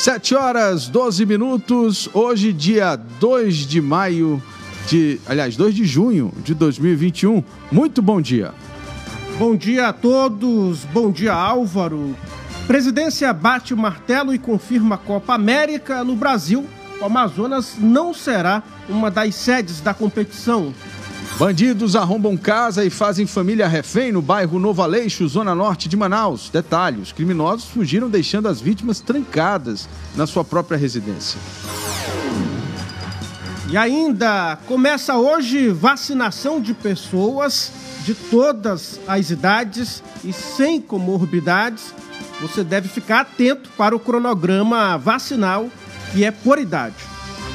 Sete horas, 12 minutos. Hoje, dia 2 de maio de. Aliás, 2 de junho de 2021. Muito bom dia. Bom dia a todos. Bom dia, Álvaro. Presidência bate o martelo e confirma a Copa América no Brasil. O Amazonas não será uma das sedes da competição. Bandidos arrombam casa e fazem família refém no bairro Novo Aleixo, zona norte de Manaus. Detalhe: os criminosos fugiram deixando as vítimas trancadas na sua própria residência. E ainda começa hoje vacinação de pessoas de todas as idades e sem comorbidades. Você deve ficar atento para o cronograma vacinal que é por idade.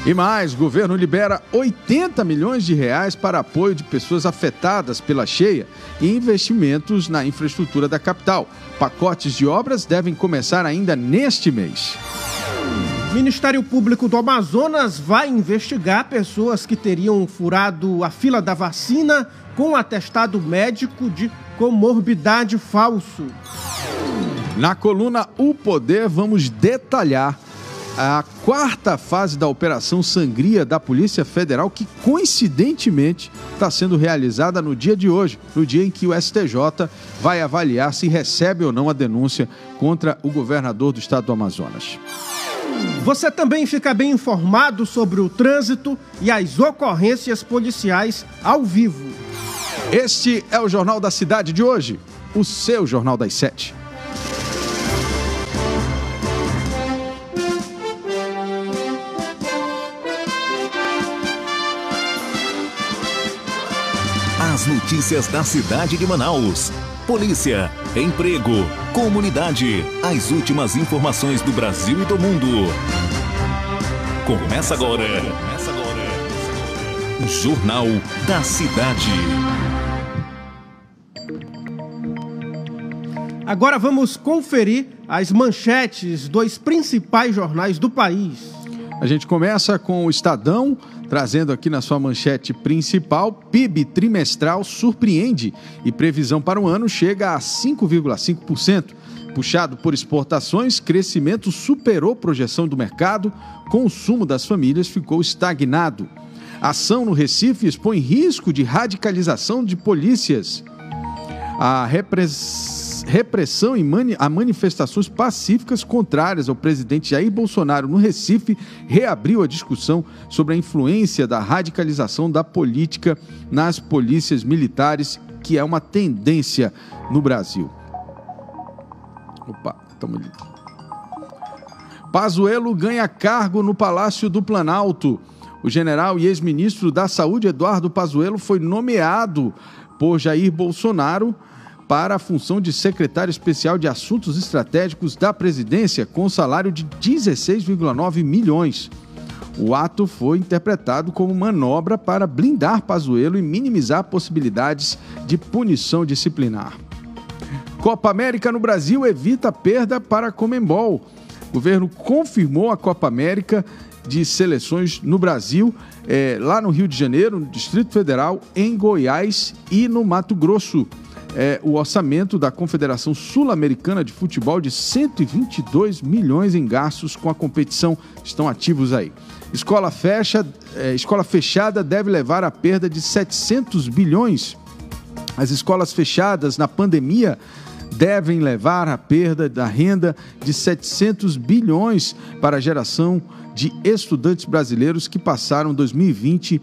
E mais, o governo libera 80 milhões de reais para apoio de pessoas afetadas pela cheia e investimentos na infraestrutura da capital. Pacotes de obras devem começar ainda neste mês. O Ministério Público do Amazonas vai investigar pessoas que teriam furado a fila da vacina com atestado médico de comorbidade falso. Na coluna O Poder, vamos detalhar a quarta fase da Operação Sangria da Polícia Federal, que coincidentemente está sendo realizada no dia de hoje, no dia em que o STJ vai avaliar se recebe ou não a denúncia contra o governador do estado do Amazonas. Você também fica bem informado sobre o trânsito e as ocorrências policiais ao vivo. Este é o Jornal da Cidade de hoje, o seu Jornal das Sete. Notícias da cidade de Manaus. Polícia, emprego, comunidade. As últimas informações do Brasil e do mundo. Começa agora. Começa agora. Jornal da Cidade. Agora vamos conferir as manchetes dos principais jornais do país. A gente começa com o Estadão, trazendo aqui na sua manchete principal: PIB trimestral surpreende e previsão para o ano chega a 5,5%. Puxado por exportações, crescimento superou projeção do mercado, consumo das famílias ficou estagnado. Ação no Recife expõe risco de radicalização de polícias. A repressão repressão mani a manifestações pacíficas contrárias ao presidente Jair Bolsonaro no Recife reabriu a discussão sobre a influência da radicalização da política nas polícias militares, que é uma tendência no Brasil. Opa, estamos ali. Pazuello ganha cargo no Palácio do Planalto. O general e ex-ministro da Saúde, Eduardo Pazuello, foi nomeado por Jair Bolsonaro para a função de secretário especial de Assuntos Estratégicos da Presidência, com salário de 16,9 milhões. O ato foi interpretado como manobra para blindar Pazuello e minimizar possibilidades de punição disciplinar. Copa América no Brasil evita perda para Comembol. O governo confirmou a Copa América de seleções no Brasil, é, lá no Rio de Janeiro, no Distrito Federal, em Goiás e no Mato Grosso é, o orçamento da Confederação Sul-Americana de Futebol de 122 milhões em gastos com a competição estão ativos aí. Escola, fecha, é, escola fechada deve levar a perda de 700 bilhões. As escolas fechadas na pandemia devem levar a perda da renda de 700 bilhões para a geração de estudantes brasileiros que passaram 2020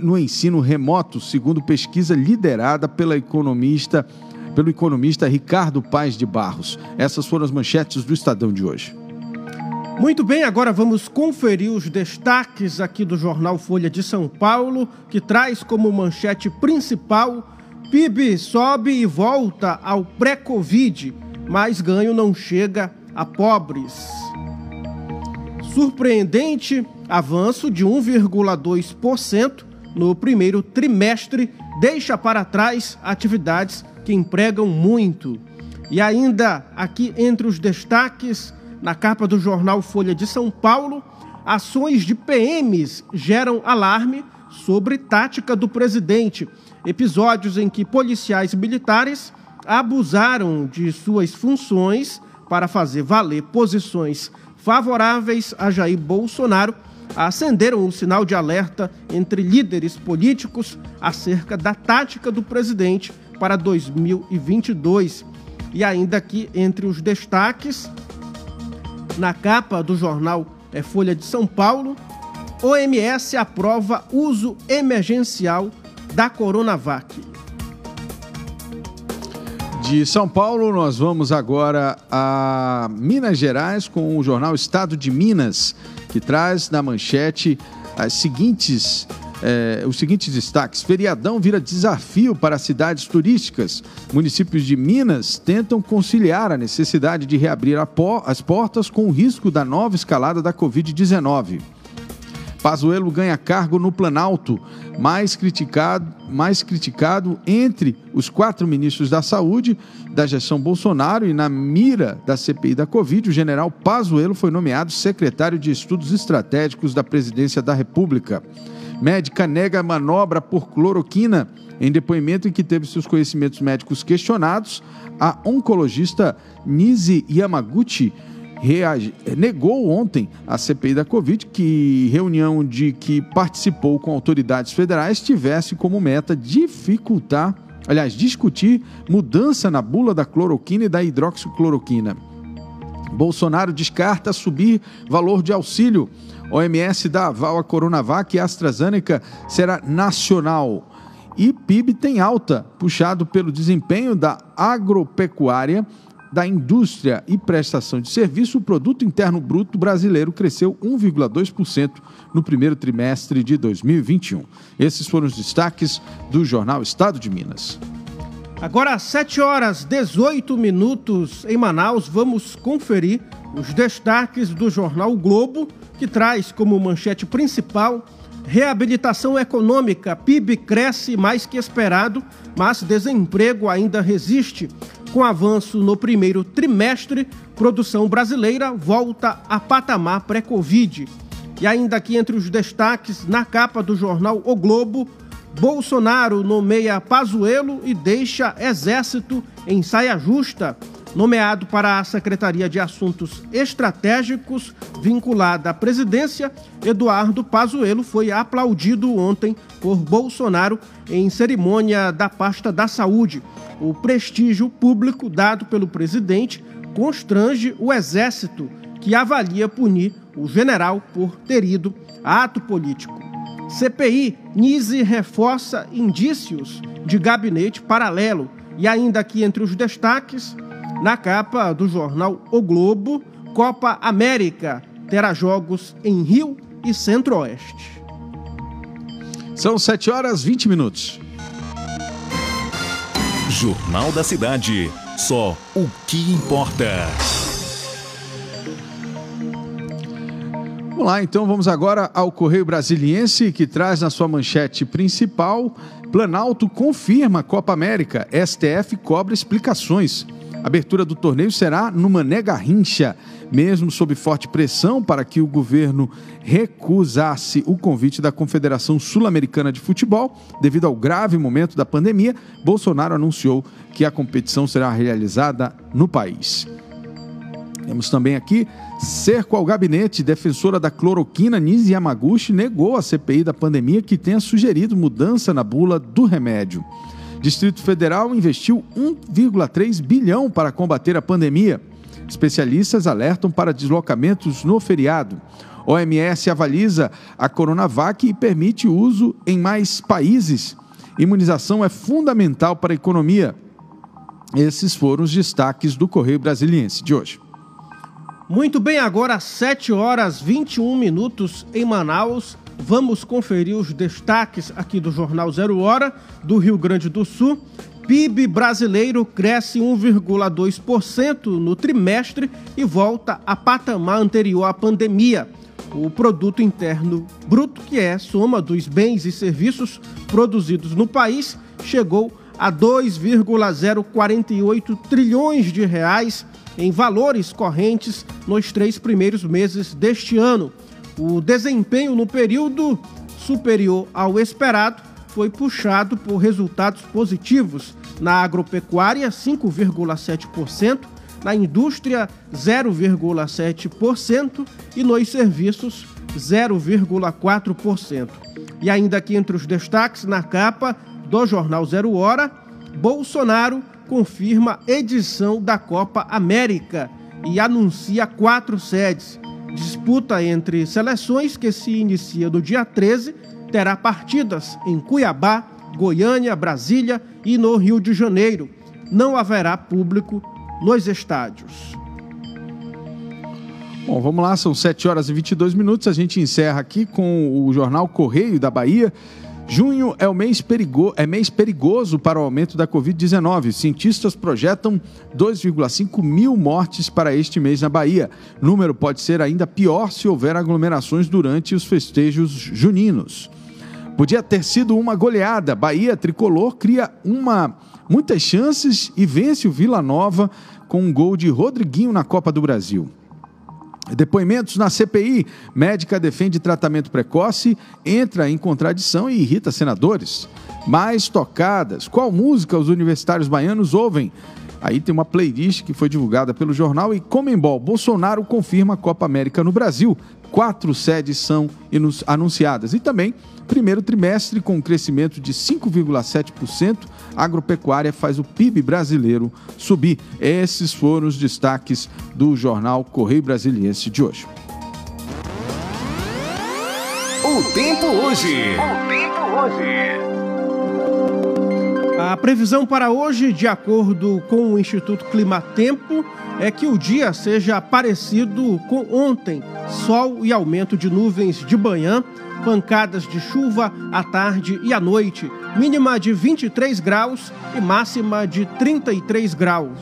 no ensino remoto, segundo pesquisa liderada pela economista, pelo economista Ricardo Paes de Barros. Essas foram as manchetes do Estadão de hoje. Muito bem, agora vamos conferir os destaques aqui do jornal Folha de São Paulo, que traz como manchete principal: PIB sobe e volta ao pré-Covid, mas ganho não chega a pobres. Surpreendente avanço de 1,2% no primeiro trimestre deixa para trás atividades que empregam muito. E ainda aqui entre os destaques, na capa do jornal Folha de São Paulo, ações de PMs geram alarme sobre tática do presidente. Episódios em que policiais militares abusaram de suas funções para fazer valer posições favoráveis a Jair Bolsonaro acenderam o sinal de alerta entre líderes políticos acerca da tática do presidente para 2022. E ainda aqui entre os destaques, na capa do jornal é Folha de São Paulo, OMS aprova uso emergencial da Coronavac. De São Paulo, nós vamos agora a Minas Gerais com o jornal Estado de Minas, que traz na manchete as seguintes é, os seguintes destaques. Feriadão vira desafio para cidades turísticas. Municípios de Minas tentam conciliar a necessidade de reabrir as portas com o risco da nova escalada da Covid-19. Pazuello ganha cargo no Planalto, mais criticado, mais criticado entre os quatro ministros da Saúde da gestão Bolsonaro e na mira da CPI da Covid, o general Pazuello foi nomeado secretário de Estudos Estratégicos da Presidência da República. Médica nega manobra por cloroquina. Em depoimento em que teve seus conhecimentos médicos questionados, a oncologista Nise Yamaguchi reage, negou ontem à CPI da Covid que reunião de que participou com autoridades federais tivesse como meta dificultar, aliás, discutir mudança na bula da cloroquina e da hidroxicloroquina. Bolsonaro descarta subir valor de auxílio. OMS dá aval à Coronavac e AstraZeneca será nacional. E PIB tem alta, puxado pelo desempenho da agropecuária, da indústria e prestação de serviço, o produto interno bruto brasileiro cresceu 1,2% no primeiro trimestre de 2021. Esses foram os destaques do jornal Estado de Minas. Agora, às 7 horas 18 minutos em Manaus, vamos conferir os destaques do jornal o Globo, que traz como manchete principal reabilitação econômica. PIB cresce mais que esperado, mas desemprego ainda resiste. Com avanço no primeiro trimestre, produção brasileira volta a patamar pré-Covid. E ainda aqui entre os destaques, na capa do jornal O Globo, Bolsonaro nomeia Pazuello e deixa Exército em saia justa. Nomeado para a Secretaria de Assuntos Estratégicos, vinculada à presidência, Eduardo Pazuello foi aplaudido ontem por Bolsonaro em cerimônia da pasta da saúde. O prestígio público dado pelo presidente constrange o Exército, que avalia punir o general por ter ido a ato político. CPI, Nise reforça indícios de gabinete paralelo. E ainda aqui entre os destaques, na capa do jornal O Globo, Copa América terá jogos em Rio e Centro-Oeste. São 7 horas 20 minutos. Jornal da Cidade. Só o que importa. Vamos lá, então vamos agora ao Correio Brasiliense, que traz na sua manchete principal: Planalto confirma Copa América, STF cobra explicações. A abertura do torneio será no Mané Garrincha, mesmo sob forte pressão para que o governo recusasse o convite da Confederação Sul-Americana de Futebol, devido ao grave momento da pandemia, Bolsonaro anunciou que a competição será realizada no país. Temos também aqui cerco ao gabinete. Defensora da cloroquina, Nise Yamaguchi, negou a CPI da pandemia que tenha sugerido mudança na bula do remédio. Distrito Federal investiu 1,3 bilhão para combater a pandemia. Especialistas alertam para deslocamentos no feriado. OMS avaliza a Coronavac e permite uso em mais países. Imunização é fundamental para a economia. Esses foram os destaques do Correio Brasiliense de hoje. Muito bem, agora às 7 horas 21 minutos em Manaus. Vamos conferir os destaques aqui do Jornal Zero Hora do Rio Grande do Sul. PIB brasileiro cresce 1,2% no trimestre e volta a patamar anterior à pandemia. O produto interno bruto, que é soma dos bens e serviços produzidos no país, chegou a 2,048 trilhões de reais em valores correntes nos três primeiros meses deste ano. O desempenho no período superior ao esperado foi puxado por resultados positivos na agropecuária, 5,7%, na indústria 0,7% e nos serviços 0,4%. E ainda aqui entre os destaques na capa do jornal Zero Hora, Bolsonaro confirma edição da Copa América e anuncia quatro sedes. Disputa entre seleções que se inicia no dia 13 terá partidas em Cuiabá, Goiânia, Brasília e no Rio de Janeiro. Não haverá público nos estádios. Bom, vamos lá, são 7 horas e 22 minutos. A gente encerra aqui com o jornal Correio da Bahia. Junho é o mês, perigo... é mês perigoso para o aumento da Covid-19. Cientistas projetam 2,5 mil mortes para este mês na Bahia. Número pode ser ainda pior se houver aglomerações durante os festejos juninos. Podia ter sido uma goleada. Bahia tricolor cria uma muitas chances e vence o Vila Nova com um gol de Rodriguinho na Copa do Brasil. Depoimentos na CPI. Médica defende tratamento precoce, entra em contradição e irrita senadores. Mais tocadas. Qual música os universitários baianos ouvem? Aí tem uma playlist que foi divulgada pelo jornal e Comembol. Bolsonaro confirma a Copa América no Brasil. Quatro sedes são anunciadas. E também Primeiro trimestre, com um crescimento de 5,7%, a agropecuária faz o PIB brasileiro subir. Esses foram os destaques do jornal Correio Brasiliense de hoje. O tempo hoje. O tempo hoje. A previsão para hoje, de acordo com o Instituto Climatempo, é que o dia seja parecido com ontem: sol e aumento de nuvens de manhã pancadas de chuva à tarde e à noite, mínima de 23 graus e máxima de 33 graus.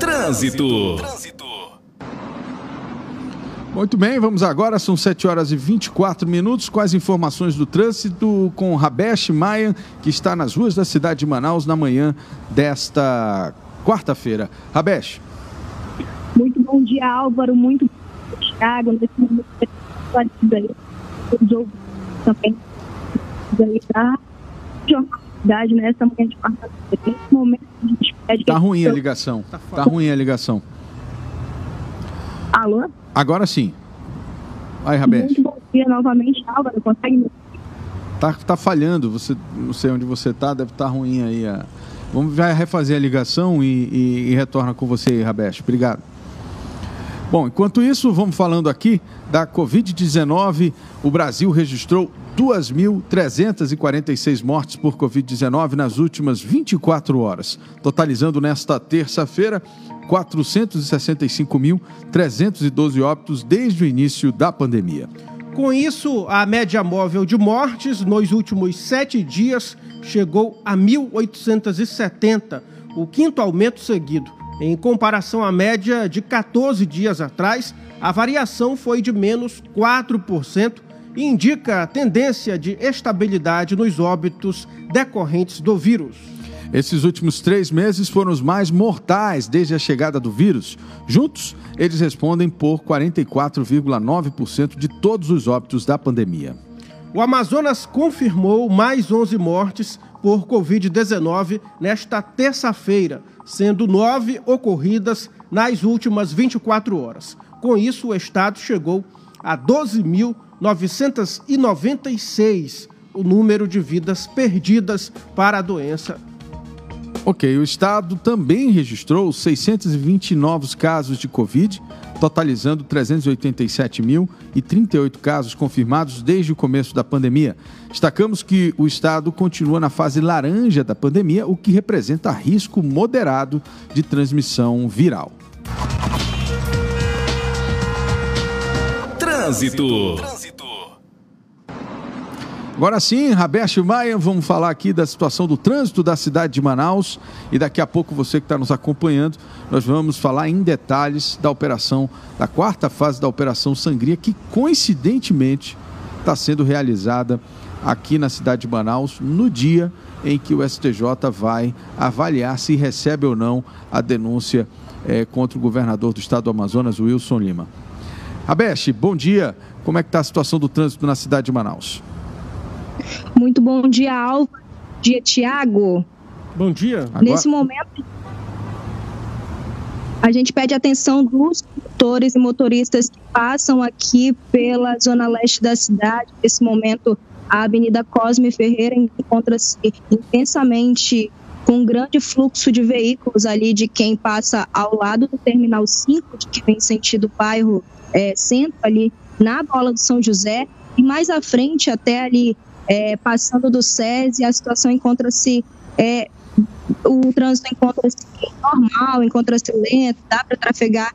Trânsito. Muito bem, vamos agora, são 7 horas e 24 minutos, com as informações do trânsito com Rabesh Maia, que está nas ruas da cidade de Manaus na manhã desta quarta-feira. Rabesh. Muito bom dia, Álvaro. Muito Thiago, nesse momento os ouvintes também da nessa manhã de quarta-feira. Nesse momento a gente pede. Tá ruim a ligação. Tá ruim a ligação. Alô? Agora sim. Vai, Rabete. Muito bom dia novamente, Álvaro. Consegue Tá, tá falhando, você, não sei onde você tá, deve estar tá ruim aí. A... Vamos vai refazer a ligação e, e, e retorna com você, Rabeste. Obrigado. Bom, enquanto isso, vamos falando aqui da Covid-19. O Brasil registrou 2.346 mortes por Covid-19 nas últimas 24 horas, totalizando nesta terça-feira 465.312 óbitos desde o início da pandemia. Com isso, a média móvel de mortes nos últimos sete dias chegou a 1.870, o quinto aumento seguido. Em comparação à média de 14 dias atrás, a variação foi de menos 4% e indica a tendência de estabilidade nos óbitos decorrentes do vírus. Esses últimos três meses foram os mais mortais desde a chegada do vírus. Juntos, eles respondem por 44,9% de todos os óbitos da pandemia. O Amazonas confirmou mais 11 mortes por Covid-19 nesta terça-feira, sendo nove ocorridas nas últimas 24 horas. Com isso, o estado chegou a 12.996 o número de vidas perdidas para a doença. Ok, o estado também registrou 620 novos casos de Covid, totalizando 387.038 casos confirmados desde o começo da pandemia. Destacamos que o estado continua na fase laranja da pandemia, o que representa risco moderado de transmissão viral. Trânsito. Agora sim, Roberto Maia, vamos falar aqui da situação do trânsito da cidade de Manaus e daqui a pouco você que está nos acompanhando, nós vamos falar em detalhes da operação, da quarta fase da Operação Sangria, que coincidentemente está sendo realizada aqui na cidade de Manaus no dia em que o STJ vai avaliar se recebe ou não a denúncia é, contra o governador do estado do Amazonas, Wilson Lima. Abeste, bom dia. Como é que está a situação do trânsito na cidade de Manaus? Muito bom dia, Alva. Dia, Tiago. Bom dia. Agora... Nesse momento, a gente pede atenção dos condutores e motoristas que passam aqui pela zona leste da cidade. Nesse momento, a Avenida Cosme Ferreira encontra-se intensamente com um grande fluxo de veículos ali de quem passa ao lado do Terminal 5, de que vem sentido bairro é, centro ali na Bola do São José. E mais à frente, até ali, é, passando do SESI, a situação encontra-se é, o trânsito encontra-se normal, encontra-se lento, dá para trafegar,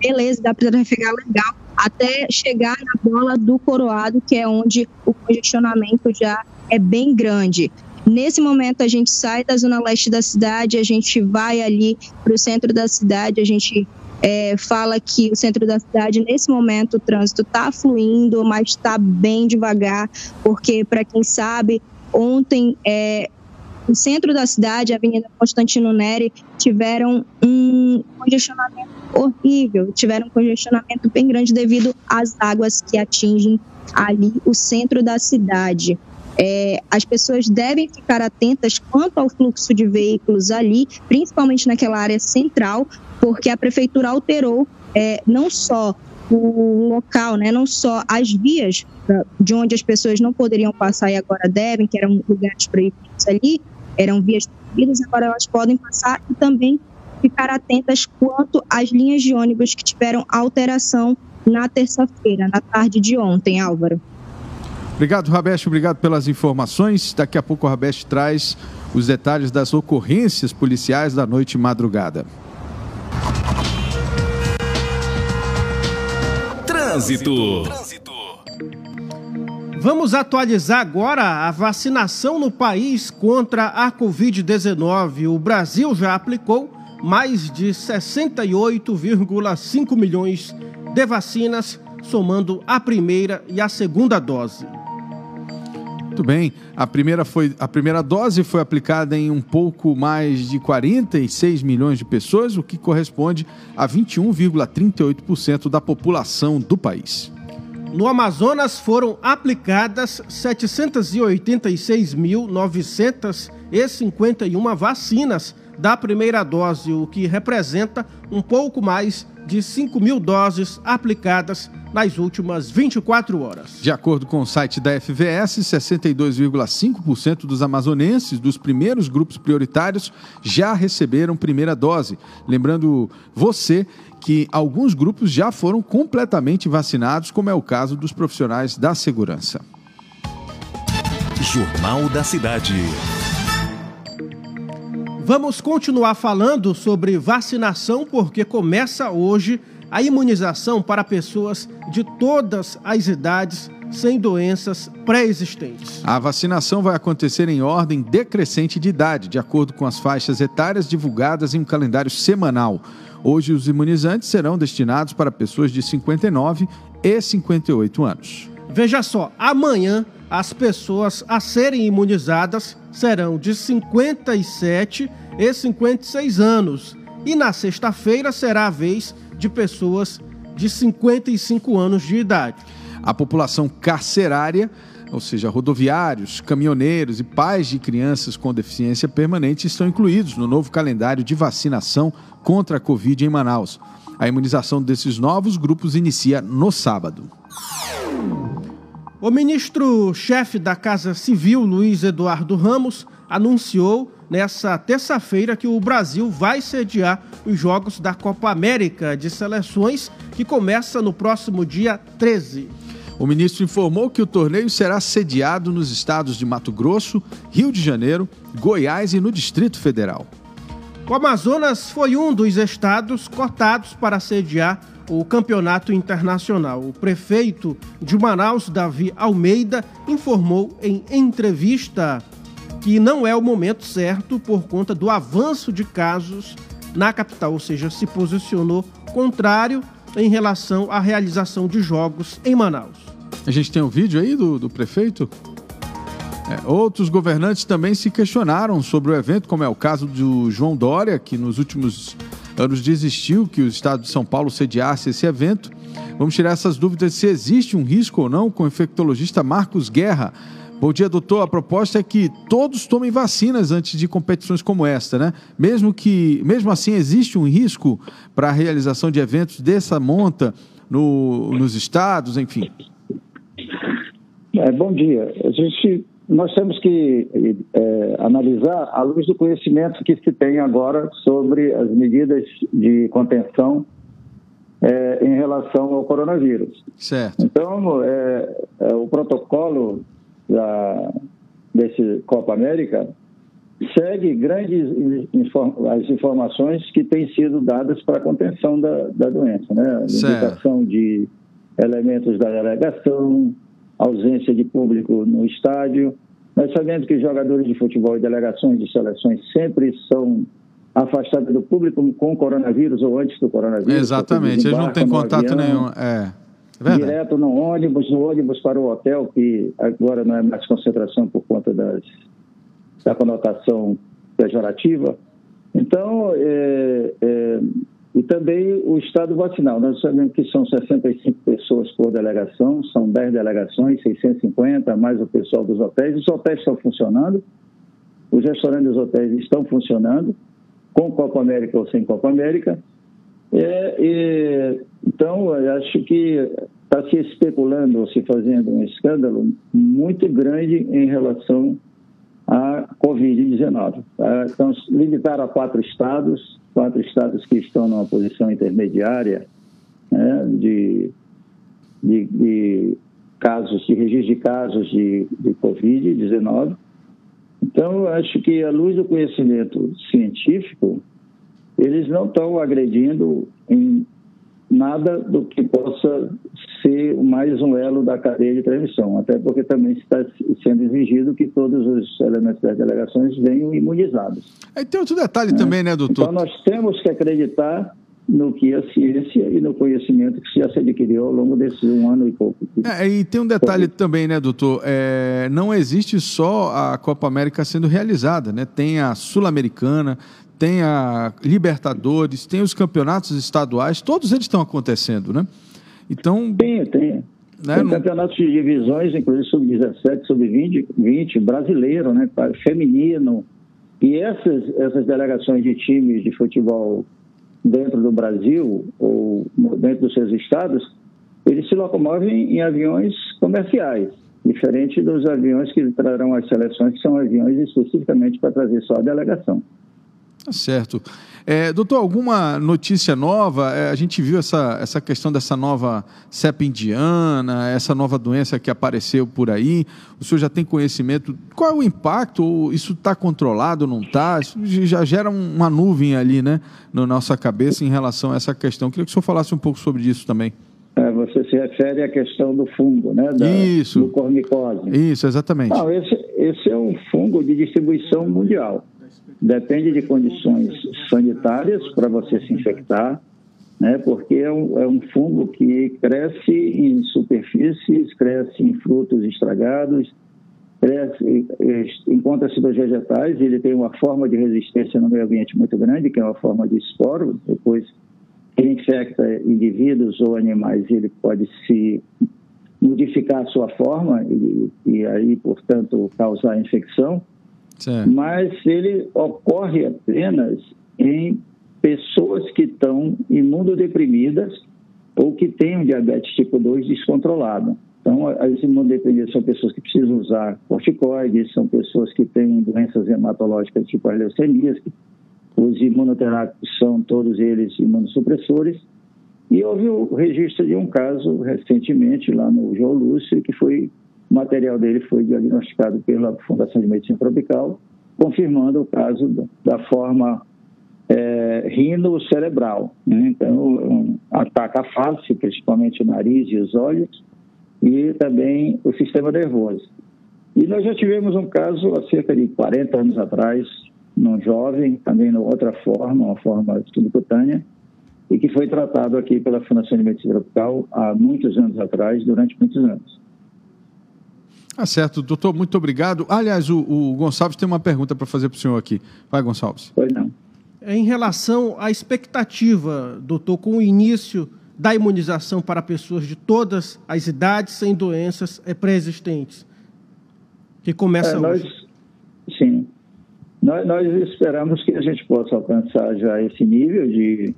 beleza, dá para trafegar legal, até chegar na bola do coroado, que é onde o congestionamento já é bem grande. Nesse momento, a gente sai da zona leste da cidade, a gente vai ali para o centro da cidade, a gente é, fala que o centro da cidade, nesse momento, o trânsito está fluindo, mas está bem devagar, porque, para quem sabe, ontem é, o centro da cidade, a Avenida Constantino Neri, tiveram um congestionamento horrível, tiveram um congestionamento bem grande devido às águas que atingem ali o centro da cidade. É, as pessoas devem ficar atentas quanto ao fluxo de veículos ali, principalmente naquela área central, porque a prefeitura alterou é, não só o local, né, não só as vias de onde as pessoas não poderiam passar e agora devem, que eram lugares proibidos ali, eram vias proibidas, agora elas podem passar e também ficar atentas quanto às linhas de ônibus que tiveram alteração na terça-feira, na tarde de ontem, Álvaro. Obrigado, Rabeste, obrigado pelas informações. Daqui a pouco o Rabeste traz os detalhes das ocorrências policiais da noite e madrugada. Trânsito. Vamos atualizar agora a vacinação no país contra a Covid-19. O Brasil já aplicou mais de 68,5 milhões de vacinas, somando a primeira e a segunda dose. Muito bem. A primeira, foi, a primeira dose foi aplicada em um pouco mais de 46 milhões de pessoas, o que corresponde a 21,38% da população do país. No Amazonas foram aplicadas 786.951 vacinas da primeira dose, o que representa um pouco mais de 5 mil doses aplicadas nas últimas 24 horas. De acordo com o site da FVS, 62,5% dos amazonenses dos primeiros grupos prioritários já receberam primeira dose. Lembrando você que alguns grupos já foram completamente vacinados, como é o caso dos profissionais da segurança. Jornal da Cidade. Vamos continuar falando sobre vacinação, porque começa hoje a imunização para pessoas de todas as idades sem doenças pré-existentes. A vacinação vai acontecer em ordem decrescente de idade, de acordo com as faixas etárias divulgadas em um calendário semanal. Hoje, os imunizantes serão destinados para pessoas de 59 e 58 anos. Veja só, amanhã as pessoas a serem imunizadas serão de 57 e 56 anos. E na sexta-feira será a vez de pessoas de 55 anos de idade. A população carcerária, ou seja, rodoviários, caminhoneiros e pais de crianças com deficiência permanente, estão incluídos no novo calendário de vacinação contra a Covid em Manaus. A imunização desses novos grupos inicia no sábado. O ministro-chefe da Casa Civil, Luiz Eduardo Ramos, anunciou nessa terça-feira que o Brasil vai sediar os Jogos da Copa América de Seleções, que começa no próximo dia 13. O ministro informou que o torneio será sediado nos estados de Mato Grosso, Rio de Janeiro, Goiás e no Distrito Federal. O Amazonas foi um dos estados cotados para sediar o campeonato internacional. O prefeito de Manaus, Davi Almeida, informou em entrevista que não é o momento certo por conta do avanço de casos na capital, ou seja, se posicionou contrário em relação à realização de jogos em Manaus. A gente tem um vídeo aí do, do prefeito? É, outros governantes também se questionaram sobre o evento, como é o caso do João Dória, que nos últimos anos desistiu que o estado de São Paulo sediasse esse evento. Vamos tirar essas dúvidas se existe um risco ou não com o infectologista Marcos Guerra Bom dia, doutor. A proposta é que todos tomem vacinas antes de competições como esta, né? Mesmo que, mesmo assim, existe um risco para a realização de eventos dessa monta no, nos estados, enfim. É, bom dia. A gente, nós temos que é, analisar à luz do conhecimento que se tem agora sobre as medidas de contenção é, em relação ao coronavírus. Certo. Então, é, é, o protocolo da, desse Copa América segue grandes as informações que têm sido dadas para a contenção da, da doença, né? A indicação de elementos da delegação, ausência de público no estádio. Nós sabemos que jogadores de futebol e delegações de seleções sempre são afastados do público com coronavírus ou antes do coronavírus. Exatamente, eles não têm contato avião, nenhum. É. é direto no ônibus, no ônibus para o hotel, que agora não é mais concentração por conta das, da conotação pejorativa. Então, é, é, e também o estado vacinal. Nós sabemos que são 65 pessoas por delegação, são 10 delegações, 650, mais o pessoal dos hotéis. Os hotéis estão funcionando, os restaurantes dos hotéis estão funcionando, com Copa América ou sem Copa América. É, e, então, eu acho que está se especulando se fazendo um escândalo muito grande em relação à Covid-19. Tá? Então, limitaram a quatro estados, quatro estados que estão numa posição intermediária né, de, de, de, casos, de registro de casos de, de Covid-19. Então, acho que, à luz do conhecimento científico, eles não estão agredindo em nada do que possa ser mais um elo da cadeia de transmissão, até porque também está sendo exigido que todos os elementos das delegações venham imunizados. Aí tem outro detalhe né? também, né, doutor? Então nós temos que acreditar no que a ciência e no conhecimento que já se adquiriu ao longo desse um ano e pouco. É, e tem um detalhe também, né, doutor? É, não existe só a Copa América sendo realizada, né? Tem a Sul-Americana, tem a Libertadores, tem os campeonatos estaduais, todos eles estão acontecendo, né? Então. Tem, tem. Né, tem campeonatos de divisões, inclusive sub-17, sub-20, 20, brasileiro, né? Feminino. E essas, essas delegações de times de futebol dentro do Brasil ou dentro dos seus estados, eles se locomovem em aviões comerciais, diferente dos aviões que trarão as seleções, que são aviões especificamente para trazer só a delegação. Tá certo. É, doutor, alguma notícia nova? É, a gente viu essa, essa questão dessa nova cepa indiana, essa nova doença que apareceu por aí. O senhor já tem conhecimento? Qual é o impacto? Isso está controlado ou não está? Isso já gera uma nuvem ali, né, na nossa cabeça em relação a essa questão. Queria que o senhor falasse um pouco sobre isso também. É, você se refere à questão do fungo, né? Da, Isso. Do cormicose. Isso, exatamente. Não, esse, esse é um fungo de distribuição mundial depende de condições sanitárias para você se infectar, né? porque é um, é um fungo que cresce em superfícies, cresce em frutos estragados, encontra-se nos vegetais, ele tem uma forma de resistência no meio ambiente muito grande, que é uma forma de esporo, depois ele infecta indivíduos ou animais, ele pode se modificar a sua forma e, e aí, portanto, causar infecção. Certo. mas ele ocorre apenas em pessoas que estão imunodeprimidas ou que têm diabetes tipo 2 descontrolado. Então, as imunodeprimidas são pessoas que precisam usar corticoides, são pessoas que têm doenças hematológicas tipo a leucemia, os imunoterápicos são todos eles imunossupressores. E houve o registro de um caso recentemente lá no João Lúcio, que foi o material dele foi diagnosticado pela Fundação de Medicina Tropical, confirmando o caso da forma é, rino-cerebral. Né? Então, um, ataca a face, principalmente o nariz e os olhos, e também o sistema nervoso. E nós já tivemos um caso há cerca de 40 anos atrás, num jovem, também de outra forma, uma forma subcutânea, e que foi tratado aqui pela Fundação de Medicina Tropical há muitos anos atrás, durante muitos anos. Tá certo, doutor, muito obrigado. Aliás, o, o Gonçalves tem uma pergunta para fazer para o senhor aqui. Vai, Gonçalves. Pois não. É em relação à expectativa, doutor, com o início da imunização para pessoas de todas as idades sem doenças pré-existentes. que começa é, nós, hoje. Sim. Nós, nós esperamos que a gente possa alcançar já esse nível de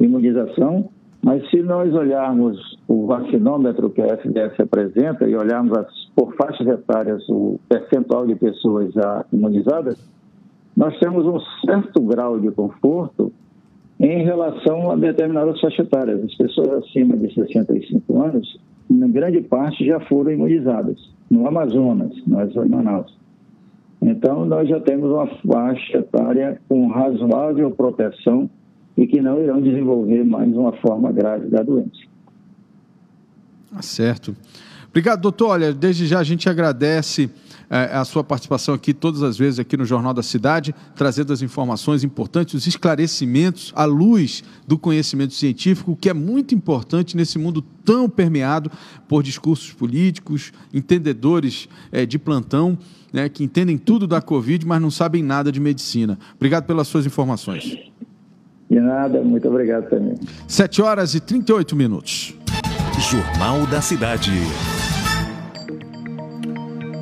imunização, mas se nós olharmos o vacinômetro que a FDS apresenta e olharmos as, por faixas etárias o percentual de pessoas já imunizadas, nós temos um certo grau de conforto em relação a determinadas faixas etárias. As pessoas acima de 65 anos, na grande parte, já foram imunizadas, no Amazonas, só em Manaus. Então, nós já temos uma faixa etária com razoável proteção e que não irão desenvolver mais uma forma grave da doença. Tá certo. Obrigado, doutor. Olha, desde já a gente agradece é, a sua participação aqui todas as vezes aqui no Jornal da Cidade, trazendo as informações importantes, os esclarecimentos à luz do conhecimento científico, que é muito importante nesse mundo tão permeado por discursos políticos, entendedores é, de plantão, né, que entendem tudo da Covid, mas não sabem nada de medicina. Obrigado pelas suas informações. De nada, muito obrigado também. 7 horas e 38 minutos. Jornal da Cidade.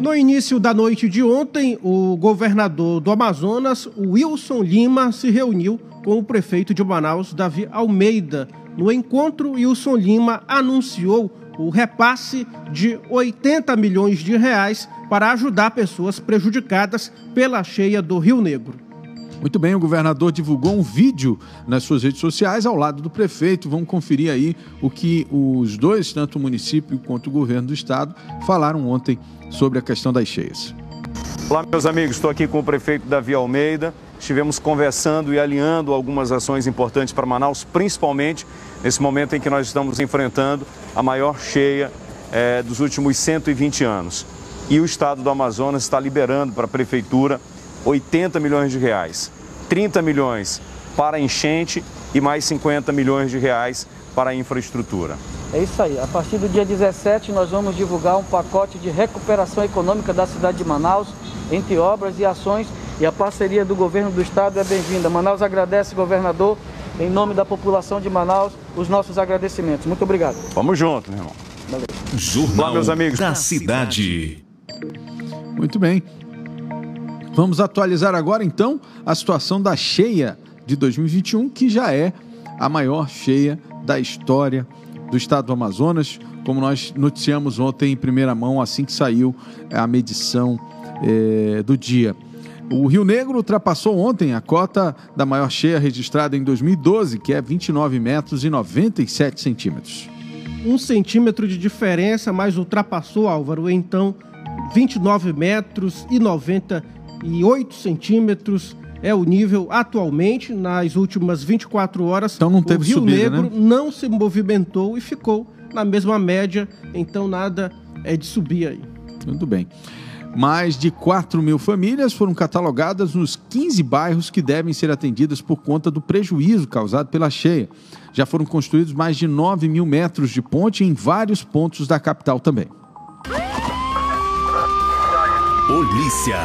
No início da noite de ontem, o governador do Amazonas, Wilson Lima, se reuniu com o prefeito de Manaus, Davi Almeida. No encontro, Wilson Lima anunciou o repasse de 80 milhões de reais para ajudar pessoas prejudicadas pela cheia do Rio Negro. Muito bem, o governador divulgou um vídeo nas suas redes sociais ao lado do prefeito. Vamos conferir aí o que os dois, tanto o município quanto o governo do estado, falaram ontem sobre a questão das cheias. Olá, meus amigos, estou aqui com o prefeito Davi Almeida. Estivemos conversando e alinhando algumas ações importantes para Manaus, principalmente nesse momento em que nós estamos enfrentando a maior cheia é, dos últimos 120 anos. E o estado do Amazonas está liberando para a prefeitura 80 milhões de reais, 30 milhões para enchente e mais 50 milhões de reais para a infraestrutura. É isso aí. A partir do dia 17 nós vamos divulgar um pacote de recuperação econômica da cidade de Manaus, entre obras e ações, e a parceria do governo do estado é bem-vinda. Manaus agradece, governador, em nome da população de Manaus, os nossos agradecimentos. Muito obrigado. Vamos junto, meu irmão. Valeu. Jornal Olá, meus amigos. da Cidade. Muito bem. Vamos atualizar agora, então, a situação da cheia de 2021, que já é a maior cheia da história do estado do Amazonas, como nós noticiamos ontem em primeira mão, assim que saiu a medição é, do dia. O Rio Negro ultrapassou ontem a cota da maior cheia registrada em 2012, que é 29 metros e 97 centímetros. Um centímetro de diferença, mas ultrapassou, Álvaro, então 29 metros e 90 e 8 centímetros é o nível atualmente nas últimas 24 horas. Então não teve o Rio subida, Negro né? não se movimentou e ficou na mesma média, então nada é de subir aí. Tudo bem. Mais de 4 mil famílias foram catalogadas nos 15 bairros que devem ser atendidas por conta do prejuízo causado pela cheia. Já foram construídos mais de 9 mil metros de ponte em vários pontos da capital também. Polícia.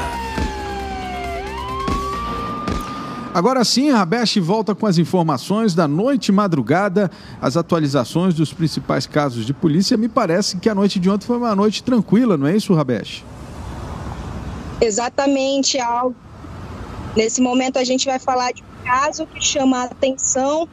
Agora sim, a Rabeste volta com as informações da noite madrugada, as atualizações dos principais casos de polícia. Me parece que a noite de ontem foi uma noite tranquila, não é isso, Rabeste? Exatamente, Al. Nesse momento a gente vai falar de um caso que chama a atenção.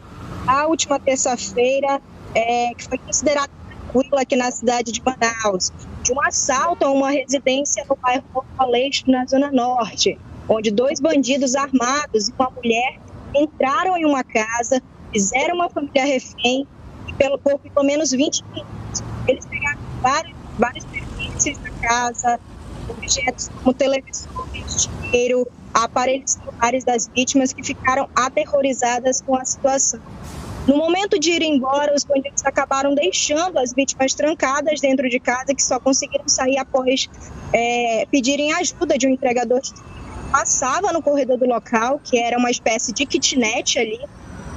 A última terça-feira, é, que foi considerado tranquilo aqui na cidade de Manaus, de um assalto a uma residência no bairro Novo Aleixo, na Zona Norte onde dois bandidos armados e uma mulher entraram em uma casa, fizeram uma família refém e pelo, por pelo menos 20 minutos eles pegaram vários, vários pertences da casa, objetos como televisores, dinheiro, aparelhos celulares das vítimas que ficaram aterrorizadas com a situação. No momento de ir embora, os bandidos acabaram deixando as vítimas trancadas dentro de casa, que só conseguiram sair após é, pedirem ajuda de um entregador de passava no corredor do local, que era uma espécie de kitnet ali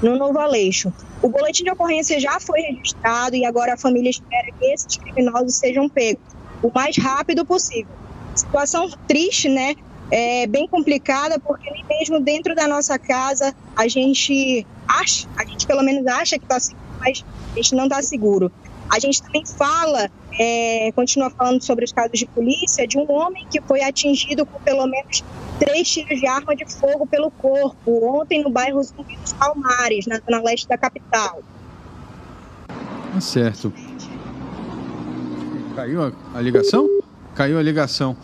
no Novo Aleixo. O boletim de ocorrência já foi registrado e agora a família espera que esses criminosos sejam pegos o mais rápido possível. Situação triste, né? É bem complicada porque nem mesmo dentro da nossa casa a gente acha, a gente pelo menos acha que está seguro, mas a gente não está seguro. A gente também fala, é, continua falando sobre os casos de polícia, de um homem que foi atingido com pelo menos três tiros de arma de fogo pelo corpo, ontem no bairro Zumbi dos Palmares, na zona leste da capital. Tá certo. Caiu a, a ligação? Caiu a ligação.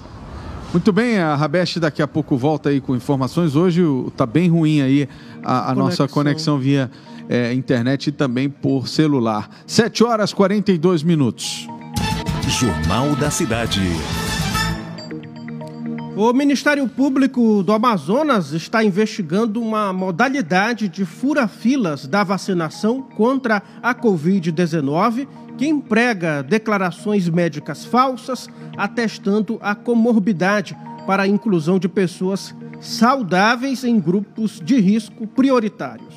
Muito bem, a Rabeste daqui a pouco volta aí com informações. Hoje está bem ruim aí a, a nossa conexão via é, internet e também por celular. 7 horas e 42 minutos. Jornal da Cidade. O Ministério Público do Amazonas está investigando uma modalidade de fura-filas da vacinação contra a Covid-19 que emprega declarações médicas falsas atestando a comorbidade para a inclusão de pessoas saudáveis em grupos de risco prioritários.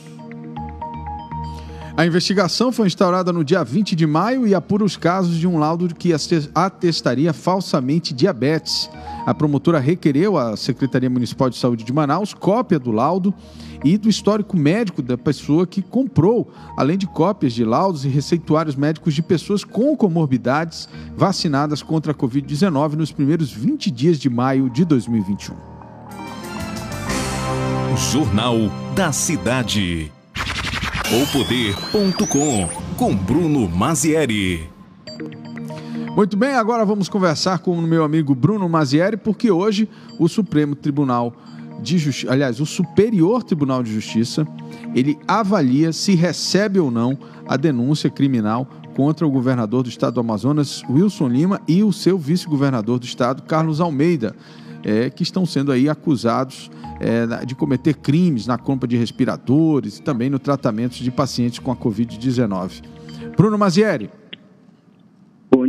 A investigação foi instaurada no dia 20 de maio e apura os casos de um laudo que atestaria falsamente diabetes. A promotora requereu à Secretaria Municipal de Saúde de Manaus cópia do laudo e do histórico médico da pessoa que comprou, além de cópias de laudos e receituários médicos de pessoas com comorbidades vacinadas contra a Covid-19 nos primeiros 20 dias de maio de 2021. Jornal da Cidade. O Poder.com com Bruno Mazieri. Muito bem, agora vamos conversar com o meu amigo Bruno Mazieri, porque hoje o Supremo Tribunal de Justiça, aliás, o Superior Tribunal de Justiça, ele avalia se recebe ou não a denúncia criminal contra o governador do estado do Amazonas, Wilson Lima, e o seu vice-governador do estado, Carlos Almeida, é, que estão sendo aí acusados é, de cometer crimes na compra de respiradores e também no tratamento de pacientes com a Covid-19. Bruno Mazieri.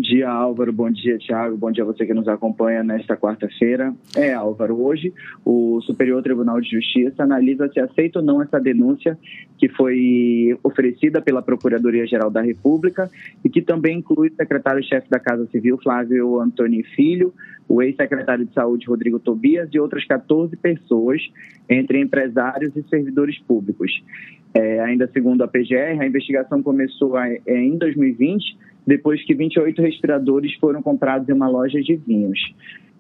Dia, Álvaro. Bom dia, Tiago. Bom dia a você que nos acompanha nesta quarta-feira. É, Álvaro, hoje o Superior Tribunal de Justiça analisa se aceita ou não essa denúncia que foi oferecida pela Procuradoria-Geral da República e que também inclui o secretário-chefe da Casa Civil, Flávio Antônio Filho, o ex-secretário de Saúde, Rodrigo Tobias, e outras 14 pessoas, entre empresários e servidores públicos. É, ainda segundo a PGR, a investigação começou é, em 2020 depois que 28 respiradores foram comprados em uma loja de vinhos.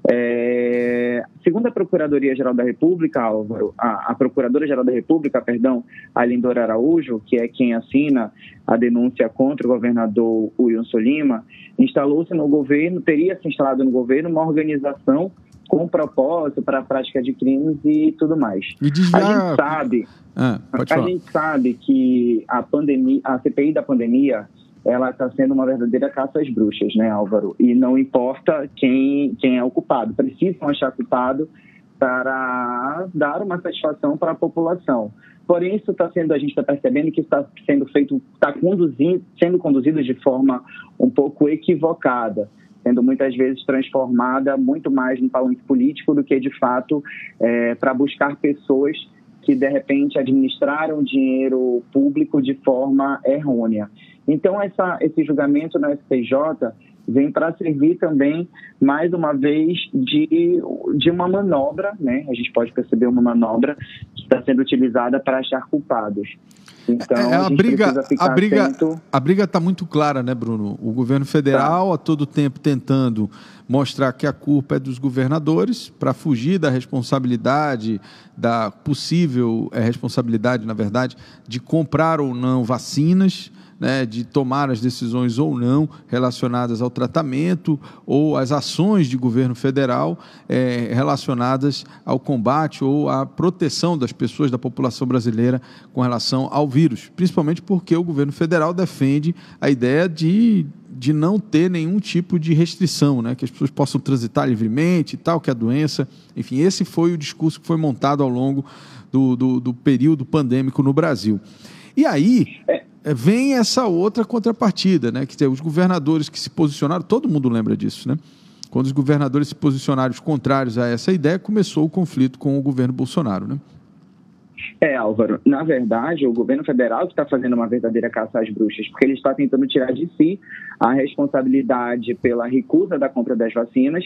É, segundo a Procuradoria-Geral da República, Álvaro, a, a Procuradora-Geral da República, perdão, a Lindora Araújo, que é quem assina a denúncia contra o governador Wilson Lima, instalou-se no governo, teria se instalado no governo uma organização com propósito para a prática de crimes e tudo mais. E desviar... A gente sabe, ah, a gente sabe que a pandemia, a CPI da pandemia ela está sendo uma verdadeira caça às bruxas, né, Álvaro? E não importa quem, quem é o culpado, precisam achar culpado para dar uma satisfação para a população. Porém, isso está sendo, a gente está percebendo que está sendo feito, está conduzindo, sendo conduzido de forma um pouco equivocada, sendo muitas vezes transformada muito mais no palanque político do que de fato é, para buscar pessoas que de repente administraram dinheiro público de forma errônea. Então, essa, esse julgamento na STJ vem para servir também, mais uma vez, de, de uma manobra, né? A gente pode perceber uma manobra que está sendo utilizada para achar culpados. Então, é, a, a briga, a briga, atento. a briga está muito clara, né, Bruno? O governo federal tá. a todo tempo tentando mostrar que a culpa é dos governadores para fugir da responsabilidade, da possível é, responsabilidade, na verdade, de comprar ou não vacinas né, de tomar as decisões ou não relacionadas ao tratamento ou às ações de governo federal é, relacionadas ao combate ou à proteção das pessoas, da população brasileira com relação ao vírus, principalmente porque o governo federal defende a ideia de de não ter nenhum tipo de restrição, né? que as pessoas possam transitar livremente e tal, que a doença. Enfim, esse foi o discurso que foi montado ao longo do, do, do período pandêmico no Brasil. E aí, é. É, vem essa outra contrapartida, né? Que os governadores que se posicionaram, todo mundo lembra disso, né? Quando os governadores se posicionaram contrários a essa ideia, começou o conflito com o governo Bolsonaro, né? É, Álvaro, na verdade, o governo federal está fazendo uma verdadeira caça às bruxas, porque ele está tentando tirar de si a responsabilidade pela recusa da compra das vacinas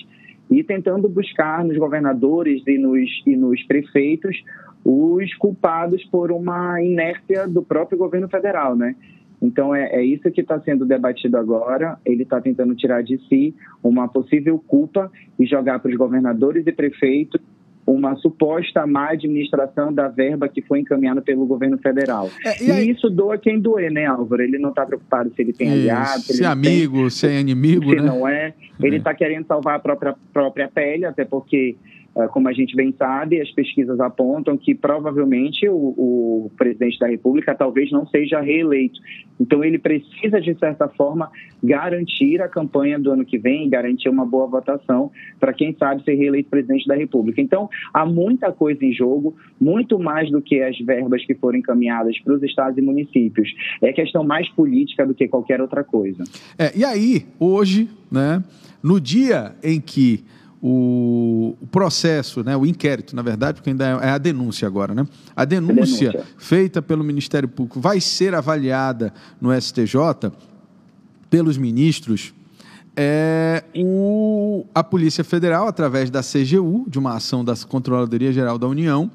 e tentando buscar nos governadores e nos, e nos prefeitos os culpados por uma inércia do próprio governo federal, né? Então, é, é isso que está sendo debatido agora. Ele está tentando tirar de si uma possível culpa e jogar para os governadores e prefeitos uma suposta má administração da verba que foi encaminhada pelo governo federal. É, e, aí... e, isso doa quem doer, né, Álvaro? Ele não está preocupado se ele tem aliado, se, se é amigo, tem, se é inimigo, se né? não é. Ele está é. querendo salvar a própria, própria pele, até porque como a gente bem sabe, as pesquisas apontam que provavelmente o, o, presidente da República talvez não seja reeleito. Então, ele precisa, de certa forma, garantir a campanha do ano que vem, garantir uma boa votação para quem sabe ser reeleito presidente da República. Então, há muita coisa em jogo, muito mais do que as verbas que foram encaminhadas para os estados e municípios. É questão mais política do que qualquer outra coisa. É, e aí, hoje, né, no dia em que o, processo, né, o inquérito, na verdade, porque ainda é, é a denúncia agora, né? A denúncia, denúncia feita pelo Ministério Público vai ser avaliada no STJ pelos ministros. É, o, a Polícia Federal, através da CGU, de uma ação da Controladoria Geral da União,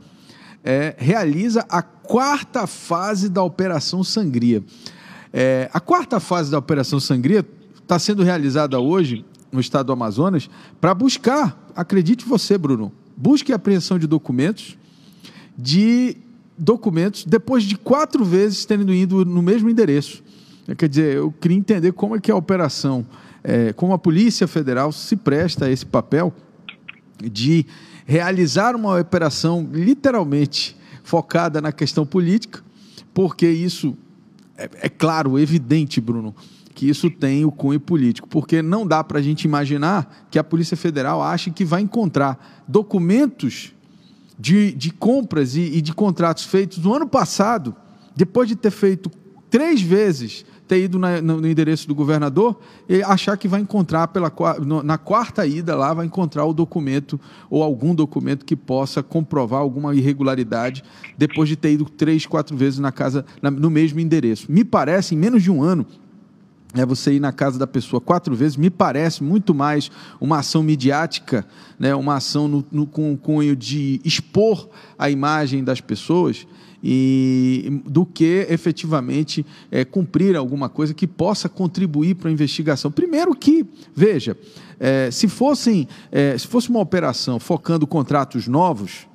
é, realiza a quarta fase da Operação Sangria. É, a quarta fase da Operação Sangria está sendo realizada hoje no estado do Amazonas para buscar, acredite você, Bruno, busque a apreensão de documentos, de documentos, depois de quatro vezes tendo ido no mesmo endereço. Quer dizer, eu queria entender como é que a operação, é, como a Polícia Federal se presta a esse papel de realizar uma operação literalmente focada na questão política, porque isso é, é claro, evidente, Bruno, que isso tem o cunho político, porque não dá para a gente imaginar que a Polícia Federal ache que vai encontrar documentos de, de compras e, e de contratos feitos no ano passado, depois de ter feito três vezes, ter ido na, no, no, endereço do governador e achar que vai encontrar pela, na quarta ida lá, vai encontrar o documento ou algum documento que possa comprovar alguma irregularidade depois de ter ido três, quatro vezes na casa, na, no mesmo endereço. Me parece, em menos de um ano, é você ir na casa da pessoa quatro vezes, me parece muito mais uma ação midiática, né, uma ação no, no, com o cunho de expor a imagem das pessoas, e, do que efetivamente é, cumprir alguma coisa que possa contribuir para a investigação. Primeiro que, veja, é, se, fossem, é, se fosse uma operação focando contratos novos,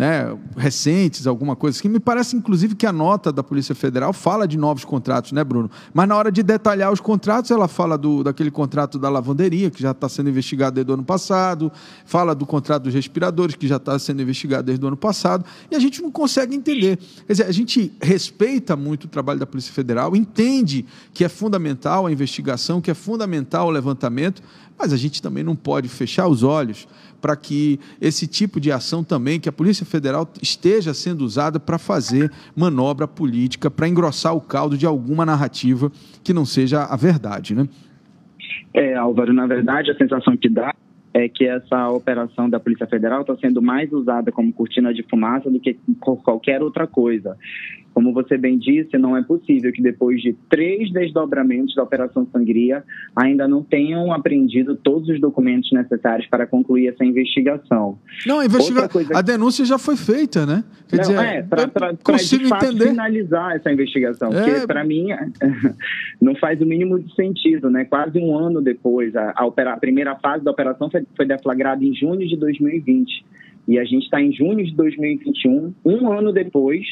né, recentes, alguma coisa assim. Me parece, inclusive, que a nota da Polícia Federal fala de novos contratos, né, Bruno? Mas na hora de detalhar os contratos, ela fala do, daquele contrato da lavanderia, que já está sendo investigado desde o ano passado, fala do contrato dos respiradores, que já está sendo investigado desde o ano passado, e a gente não consegue entender. Quer dizer, a gente respeita muito o trabalho da Polícia Federal, entende que é fundamental a investigação, que é fundamental o levantamento, mas a gente também não pode fechar os olhos para que esse tipo de ação também, que a Polícia Federal esteja sendo usada para fazer manobra política, para engrossar o caldo de alguma narrativa que não seja a verdade, né? É, Álvaro, na verdade, a sensação que dá é que essa operação da Polícia Federal está sendo mais usada como cortina de fumaça do que qualquer outra coisa. Como você bem disse, não é possível que depois de três desdobramentos da Operação Sangria ainda não tenham apreendido todos os documentos necessários para concluir essa investigação. Não, a, investiga... coisa... a denúncia já foi feita, né? Quer não, dizer, é, para consigo entender. finalizar essa investigação, é... porque para mim não faz o mínimo de sentido, né? Quase um ano depois, a, a, opera... a primeira fase da operação foi, foi deflagrada em junho de 2020 e a gente está em junho de 2021, um ano depois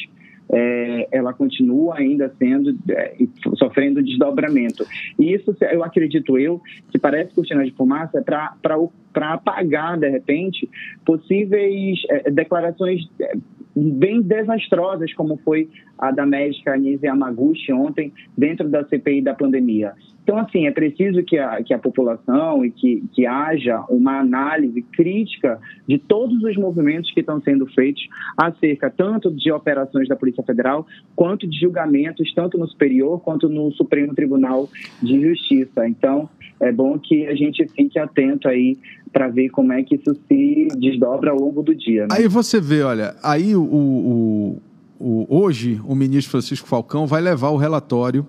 é, ela continua ainda sendo é, sofrendo desdobramento. E isso, eu acredito eu, que parece cortina de fumaça é para apagar, de repente, possíveis é, declarações é, bem desastrosas, como foi a da médica Anise Yamaguchi ontem, dentro da CPI da pandemia. Então, assim, é preciso que a, que a população e que, que haja uma análise crítica de todos os movimentos que estão sendo feitos acerca tanto de operações da Polícia Federal, quanto de julgamentos, tanto no Superior quanto no Supremo Tribunal de Justiça. Então, é bom que a gente fique atento aí para ver como é que isso se desdobra ao longo do dia. Né? Aí você vê, olha, aí o, o, o, hoje o ministro Francisco Falcão vai levar o relatório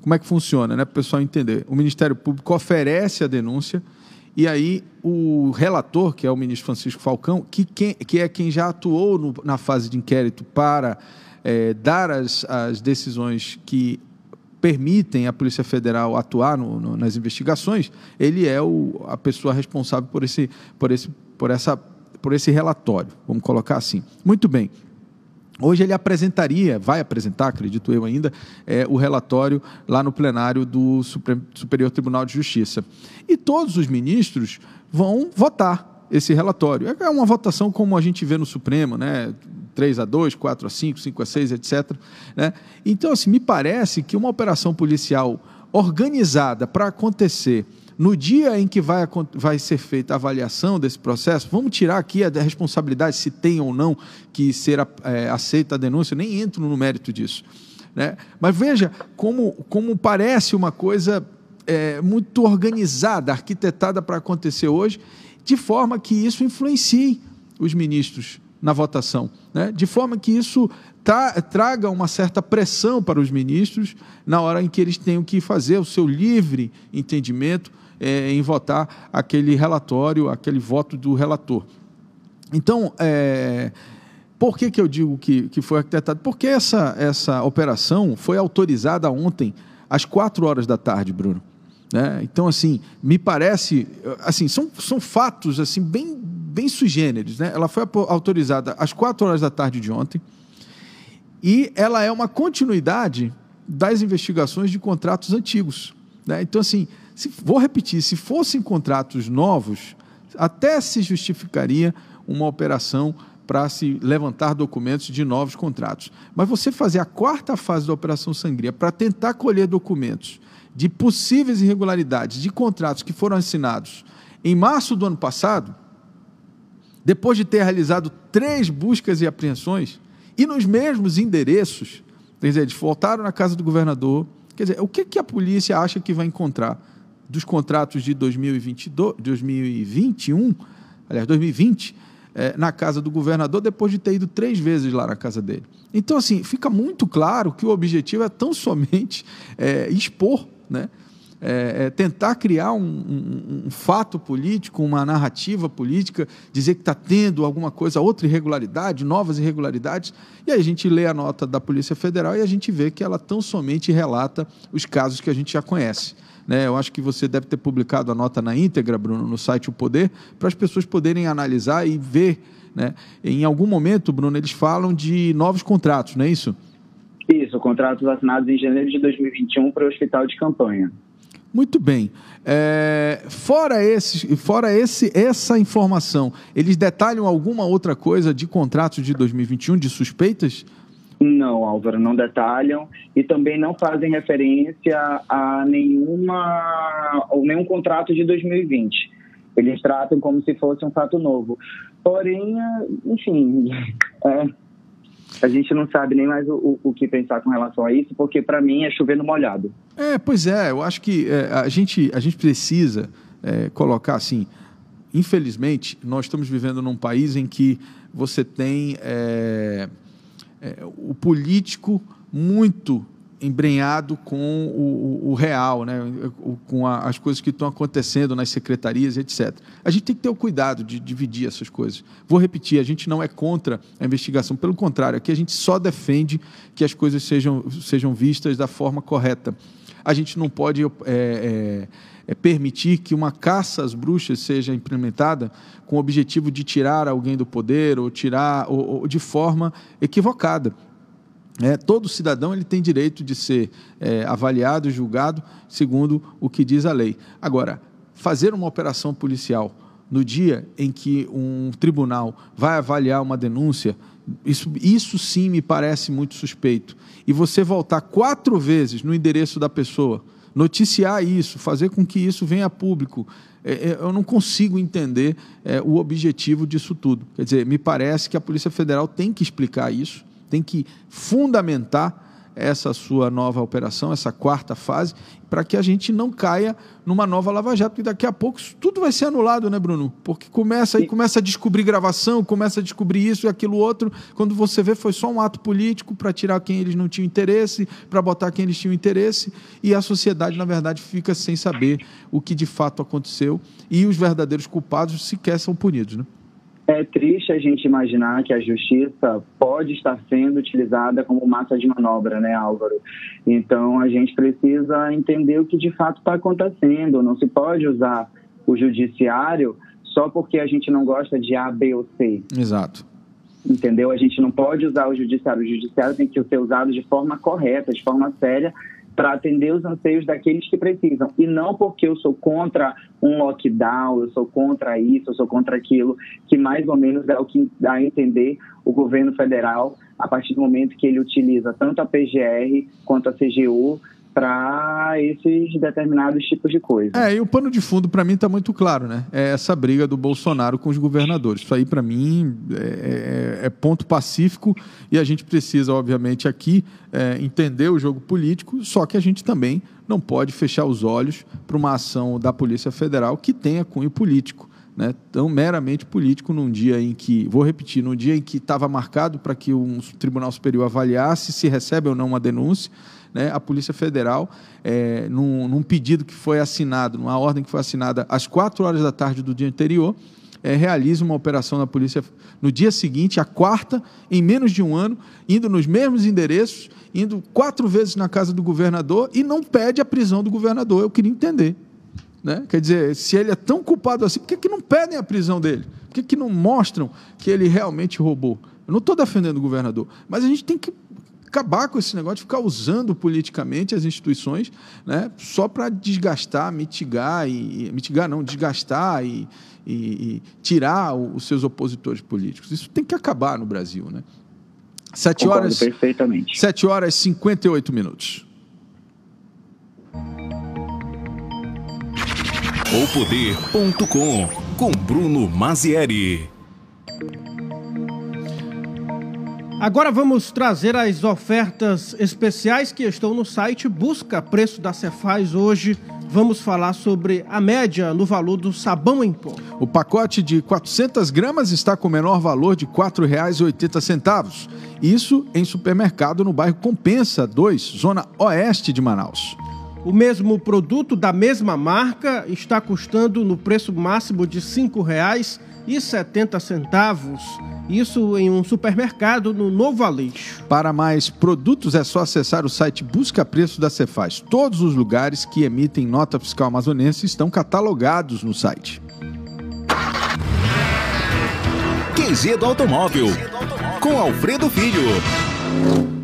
como é que funciona, né? Para o pessoal entender. O Ministério Público oferece a denúncia e aí o relator, que é o ministro Francisco Falcão, que, quem, que é quem já atuou no, na fase de inquérito para é, dar as, as decisões que permitem a Polícia Federal atuar no, no, nas investigações, ele é o, a pessoa responsável por esse, por, esse, por, essa, por esse relatório, vamos colocar assim. Muito bem. Hoje ele apresentaria, vai apresentar, acredito eu ainda, é, o relatório lá no plenário do Superior Tribunal de Justiça. E todos os ministros vão votar esse relatório. É uma votação como a gente vê no Supremo, né? 3 a 2, 4 a 5, 5 a 6, etc. Né? Então, assim, me parece que uma operação policial organizada para acontecer no dia em que vai, vai ser feita a avaliação desse processo, vamos tirar aqui a responsabilidade se tem ou não que ser é, aceita a denúncia, nem entro no mérito disso. Né? Mas veja como, como parece uma coisa é, muito organizada, arquitetada para acontecer hoje, de forma que isso influencie os ministros na votação, né? de forma que isso tra traga uma certa pressão para os ministros na hora em que eles tenham que fazer o seu livre entendimento é, em votar aquele relatório, aquele voto do relator. Então, é, por que, que eu digo que, que foi arquitetado? Porque essa, essa operação foi autorizada ontem às quatro horas da tarde, Bruno. Né? Então, assim, me parece, assim, são, são fatos assim bem, bem sugêneres. Né? Ela foi autorizada às quatro horas da tarde de ontem e ela é uma continuidade das investigações de contratos antigos. Né? Então, assim, se, vou repetir, se fossem contratos novos, até se justificaria uma operação para se levantar documentos de novos contratos. Mas você fazer a quarta fase da Operação Sangria para tentar colher documentos de possíveis irregularidades de contratos que foram assinados em março do ano passado, depois de ter realizado três buscas e apreensões, e nos mesmos endereços, quer dizer, eles voltaram na casa do governador. Quer dizer, o que, que a polícia acha que vai encontrar dos contratos de 2022, 2021, aliás, 2020, é, na casa do governador, depois de ter ido três vezes lá na casa dele? Então, assim, fica muito claro que o objetivo é tão somente é, expor né? É, é tentar criar um, um, um, fato político, uma narrativa política, dizer que está tendo alguma coisa, outra irregularidade, novas irregularidades, e aí a gente lê a nota da Polícia Federal e a gente vê que ela tão somente relata os casos que a gente já conhece. Né? Eu acho que você deve ter publicado a nota na íntegra, Bruno, no site O Poder, para as pessoas poderem analisar e ver. Né? Em algum momento, Bruno, eles falam de novos contratos, não é isso? Isso, contratos assinados em janeiro de 2021 para o hospital de campanha. Muito bem. É, fora esse, fora esse, essa informação, eles detalham alguma outra coisa de contratos de 2021, de suspeitas? Não, Álvaro, não detalham e também não fazem referência a nenhuma ou nenhum contrato de 2020. Eles tratam como se fosse um fato novo. Porém, enfim, é, a gente não sabe nem mais o, o que pensar com relação a isso, porque para mim é chover no molhado. É, pois é, eu acho que é, a, gente, a gente precisa é, colocar assim. Infelizmente, nós estamos vivendo num país em que você tem é, é o político muito embrenhado com o, o, o real, né? com a, as coisas que estão acontecendo nas secretarias, etc. A gente tem que ter o cuidado de dividir essas coisas. Vou repetir, a gente não é contra a investigação, pelo contrário, aqui a gente só defende que as coisas sejam, sejam vistas da forma correta. A gente não pode é, é, é permitir que uma caça às bruxas seja implementada com o objetivo de tirar alguém do poder ou tirar ou, ou de forma equivocada. É, todo cidadão ele tem direito de ser é, avaliado e julgado segundo o que diz a lei. Agora, fazer uma operação policial no dia em que um tribunal vai avaliar uma denúncia, isso, isso sim me parece muito suspeito. E você voltar quatro vezes no endereço da pessoa, noticiar isso, fazer com que isso venha a público, é, é eu não consigo entender é, o objetivo disso tudo. Quer dizer, me parece que a Polícia Federal tem que explicar isso tem que fundamentar essa sua nova operação, essa quarta fase, para que a gente não caia numa nova Lava Jato, porque daqui a pouco tudo vai ser anulado, né, Bruno? Porque começa aí começa a descobrir gravação, começa a descobrir isso e aquilo outro, quando você vê foi só um ato político para tirar quem eles não tinham interesse, para botar quem eles tinham interesse, e a sociedade, na verdade, fica sem saber o que de fato aconteceu, e os verdadeiros culpados sequer são punidos, né? É triste a gente imaginar que a justiça pode estar sendo utilizada como massa de manobra, né, Álvaro? Então a gente precisa entender o que de fato está acontecendo. Não se pode usar o judiciário só porque a gente não gosta de A, B ou C. Exato. Entendeu? A gente não pode usar o judiciário. O judiciário tem que ser usado de forma correta, de forma séria, para atender os anseios daqueles que precisam. E não porque eu sou contra um lockdown, eu sou contra isso, eu sou contra aquilo, que mais ou menos é o que dá a entender o governo federal a partir do momento que ele utiliza tanto a PGR quanto a CGU para esses determinados tipos de coisa. É, e o pano de fundo para mim está muito claro, né? É essa briga do Bolsonaro com os governadores. Isso aí para mim é, é, é, ponto pacífico e a gente precisa, obviamente, aqui é, entender o jogo político. Só que a gente também não pode fechar os olhos para uma ação da Polícia Federal que tenha cunho político. Né, tão meramente político num dia em que, vou repetir, num dia em que estava marcado para que um Tribunal Superior avaliasse se recebe ou não uma denúncia, né, a Polícia Federal, é, num, num, pedido que foi assinado, numa ordem que foi assinada às quatro horas da tarde do dia anterior, é, realiza uma operação na polícia no dia seguinte, a quarta, em menos de um ano, indo nos mesmos endereços, indo quatro vezes na casa do governador e não pede a prisão do governador. Eu queria entender. Né? Quer dizer, se ele é tão culpado assim, por que, que não pedem a prisão dele? Por que, que não mostram que ele realmente roubou? Eu não estou defendendo o governador, mas a gente tem que acabar com esse negócio de ficar usando politicamente as instituições né, só para desgastar, mitigar, e, mitigar não, desgastar e, e, e tirar os seus opositores políticos. Isso tem que acabar no Brasil. Né? 7 horas, perfeitamente. 7 horas e 58 minutos. Poder.com com Bruno Mazieri. Agora vamos trazer as ofertas especiais que estão no site Busca Preço da Cefaz. Hoje vamos falar sobre a média no valor do sabão em pó. O pacote de 400 gramas está com o menor valor de R$ 4,80. Isso em supermercado no bairro Compensa 2, zona oeste de Manaus. O mesmo produto da mesma marca está custando no preço máximo de R$ 5,70. Isso em um supermercado no Novo Aleixo. Para mais produtos é só acessar o site Busca Preço da Cefaz. Todos os lugares que emitem nota fiscal amazonense estão catalogados no site. QG do Automóvel, com Alfredo Filho.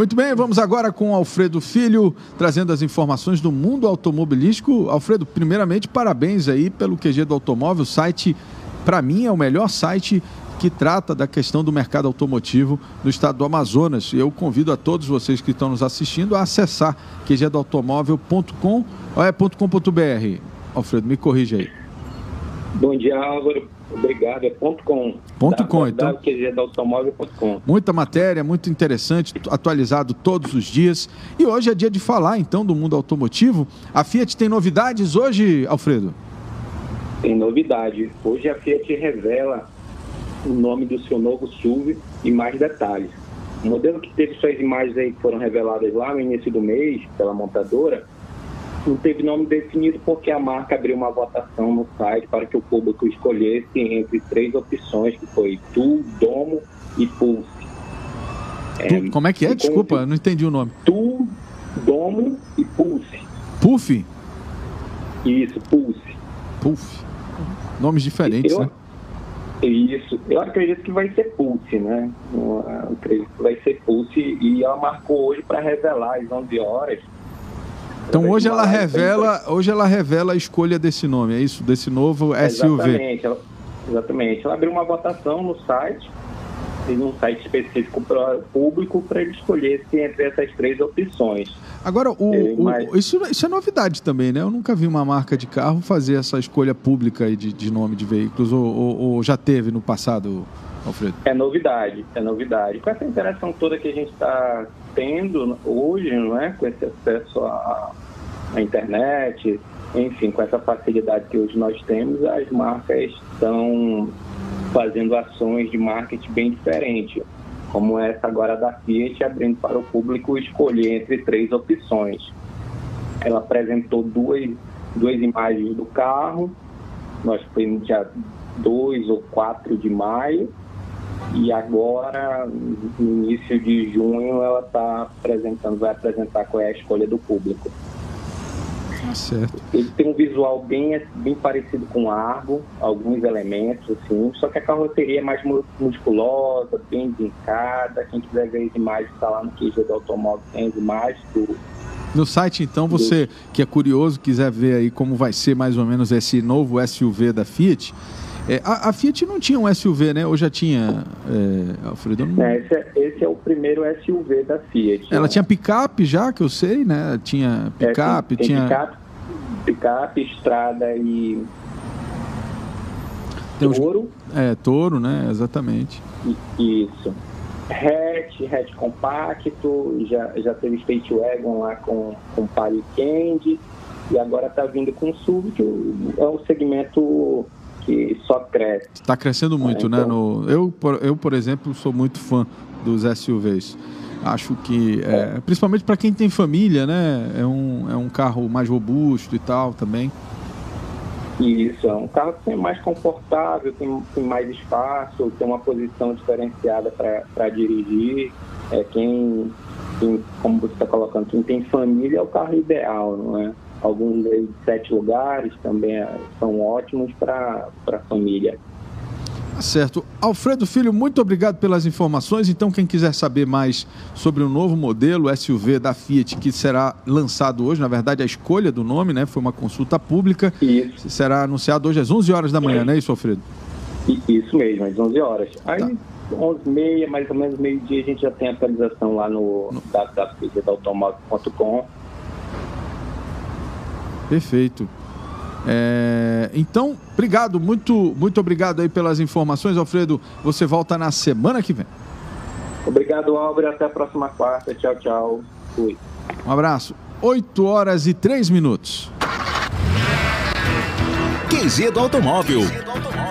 Muito bem, vamos agora com Alfredo Filho, trazendo as informações do mundo automobilístico. Alfredo, primeiramente, parabéns aí pelo QG do Automóvel, site para mim, é o melhor site que trata da questão do mercado automotivo no estado do Amazonas. Eu convido a todos vocês que estão nos assistindo a acessar qgdoautomóvel.com ou é .com.br. Alfredo, me corrija aí. Bom dia, Álvaro. Obrigado. É ponto .com. Ponto .com, então. Muita matéria, muito interessante, atualizado todos os dias. E hoje é dia de falar, então, do mundo automotivo. A Fiat tem novidades hoje, Alfredo? tem novidade. Hoje a Fiat revela o nome do seu novo SUV e mais detalhes. O modelo que teve suas imagens aí que foram reveladas lá no início do mês pela montadora não teve nome definido porque a marca abriu uma votação no site para que o público escolhesse entre três opções, que foi Tu, Domo e Pulse. É, como é que é? Desculpa, não entendi o nome. Tu, Domo e Pulse. Puff? Isso, Pulse. Puff. Nomes diferentes, eu, né? Isso. Eu acredito que vai ser Pulse, né? Eu acredito que vai ser Pulse e ela marcou hoje para revelar às 11 horas. Então hoje ela revela, hoje ela revela a escolha desse nome, é isso, desse novo SUV. Exatamente. Ela, exatamente. Ela abriu uma votação no site tem um site específico para público para ele escolher se entre essas três opções. Agora, o, é, mas... o, isso, isso é novidade também, né? Eu nunca vi uma marca de carro fazer essa escolha pública de, de nome de veículos, ou, ou, ou, já teve no passado, Alfredo? É novidade, é novidade. Com essa interação toda que a gente está tendo hoje, não é? com esse acesso à, à internet, enfim, com essa facilidade que hoje nós temos, as marcas estão fazendo ações de marketing bem diferentes, como essa agora da Fiat, abrindo para o público escolher entre três opções. Ela apresentou duas, duas imagens do carro, nós já 2 ou 4 de maio e agora, no início de junho, ela está apresentando, vai apresentar qual é a escolha do público. Tá certo. Ele tem um visual bem, bem parecido com o Argo, alguns elementos, assim, só que a carroceria é mais musculosa, bem vincada. Quem quiser ver as imagens, está lá no QG do automóvel, tem as imagens do, no site, então, você que é curioso, quiser ver aí como vai ser mais ou menos esse novo SUV da Fiat, é, a, a, Fiat não tinha um SUV, né? Ou já tinha, é, Alfredo? Não... É, esse, é, esse, é, o primeiro SUV da Fiat. Ela né? tinha picape já, que eu sei, né? Tinha é, picape, tem, tem tinha... Picape, picape, estrada e... Tem touro. É, touro, né? Exatamente. Isso. Hatch, hatch compacto, já, já teve State Wagon lá com, com Palio Candy e agora está vindo com SUV, que é um segmento que só cresce. Está crescendo muito, né? então... né? No, eu, por, eu, por exemplo, sou muito fã dos SUVs. Acho que, é, é. principalmente para quem tem família, né? É um, é um carro mais robusto e tal também. Isso, é um carro que é mais confortável, tem, tem mais espaço, tem uma posição diferenciada para dirigir. É, quem, quem, como você está colocando, quem tem família é o carro ideal, não é? Alguns de sete lugares também é, são ótimos para a família. Tá certo. Alfredo Filho, muito obrigado pelas informações. Então, quem quiser saber mais sobre o novo modelo SUV da Fiat que será lançado hoje, na verdade, a escolha do nome, né? Foi uma consulta pública. Isso. Será anunciado hoje às 11 horas da manhã, não é isso, Alfredo? Isso mesmo, às 11 horas. Aí, tá. 11 e meia, mais ou menos meio-dia, a gente já tem atualização lá no, no... www.automóvel.com Perfeito. É, então, obrigado, muito, muito obrigado aí pelas informações, Alfredo. Você volta na semana que vem. Obrigado, Álvaro. Até a próxima quarta. Tchau, tchau. Fui. Um abraço. 8 horas e 3 minutos. QG do Automóvel.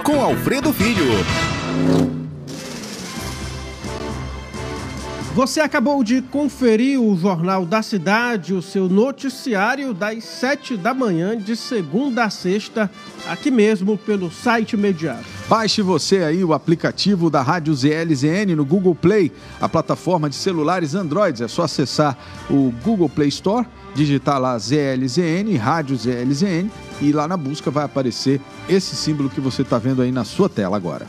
Com Alfredo Filho. Você acabou de conferir o Jornal da Cidade, o seu noticiário das 7 da manhã, de segunda a sexta, aqui mesmo pelo site imediato. Baixe você aí o aplicativo da Rádio ZLZN no Google Play, a plataforma de celulares Android. É só acessar o Google Play Store, digitar lá ZLZN, Rádio ZLZN, e lá na busca vai aparecer esse símbolo que você está vendo aí na sua tela agora.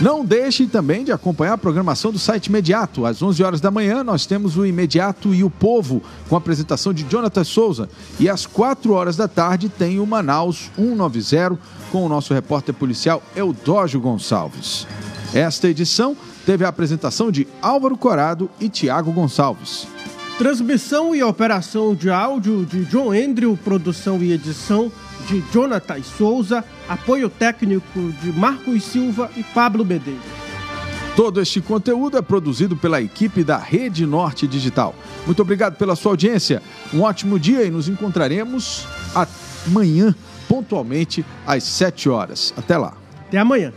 Não deixe também de acompanhar a programação do site Imediato. Às 11 horas da manhã, nós temos o Imediato e o Povo, com a apresentação de Jonathan Souza. E às 4 horas da tarde tem o Manaus 190, com o nosso repórter policial Eudógio Gonçalves. Esta edição teve a apresentação de Álvaro Corado e Tiago Gonçalves. Transmissão e operação de áudio de John Andrew, produção e edição de Jonathan Souza, apoio técnico de Marcos Silva e Pablo Medeiros. Todo este conteúdo é produzido pela equipe da Rede Norte Digital. Muito obrigado pela sua audiência. Um ótimo dia e nos encontraremos amanhã, pontualmente às 7 horas. Até lá. Até amanhã.